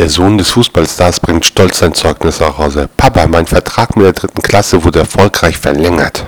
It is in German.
Der Sohn des Fußballstars bringt stolz sein Zeugnis nach Hause. Papa, mein Vertrag mit der dritten Klasse wurde erfolgreich verlängert.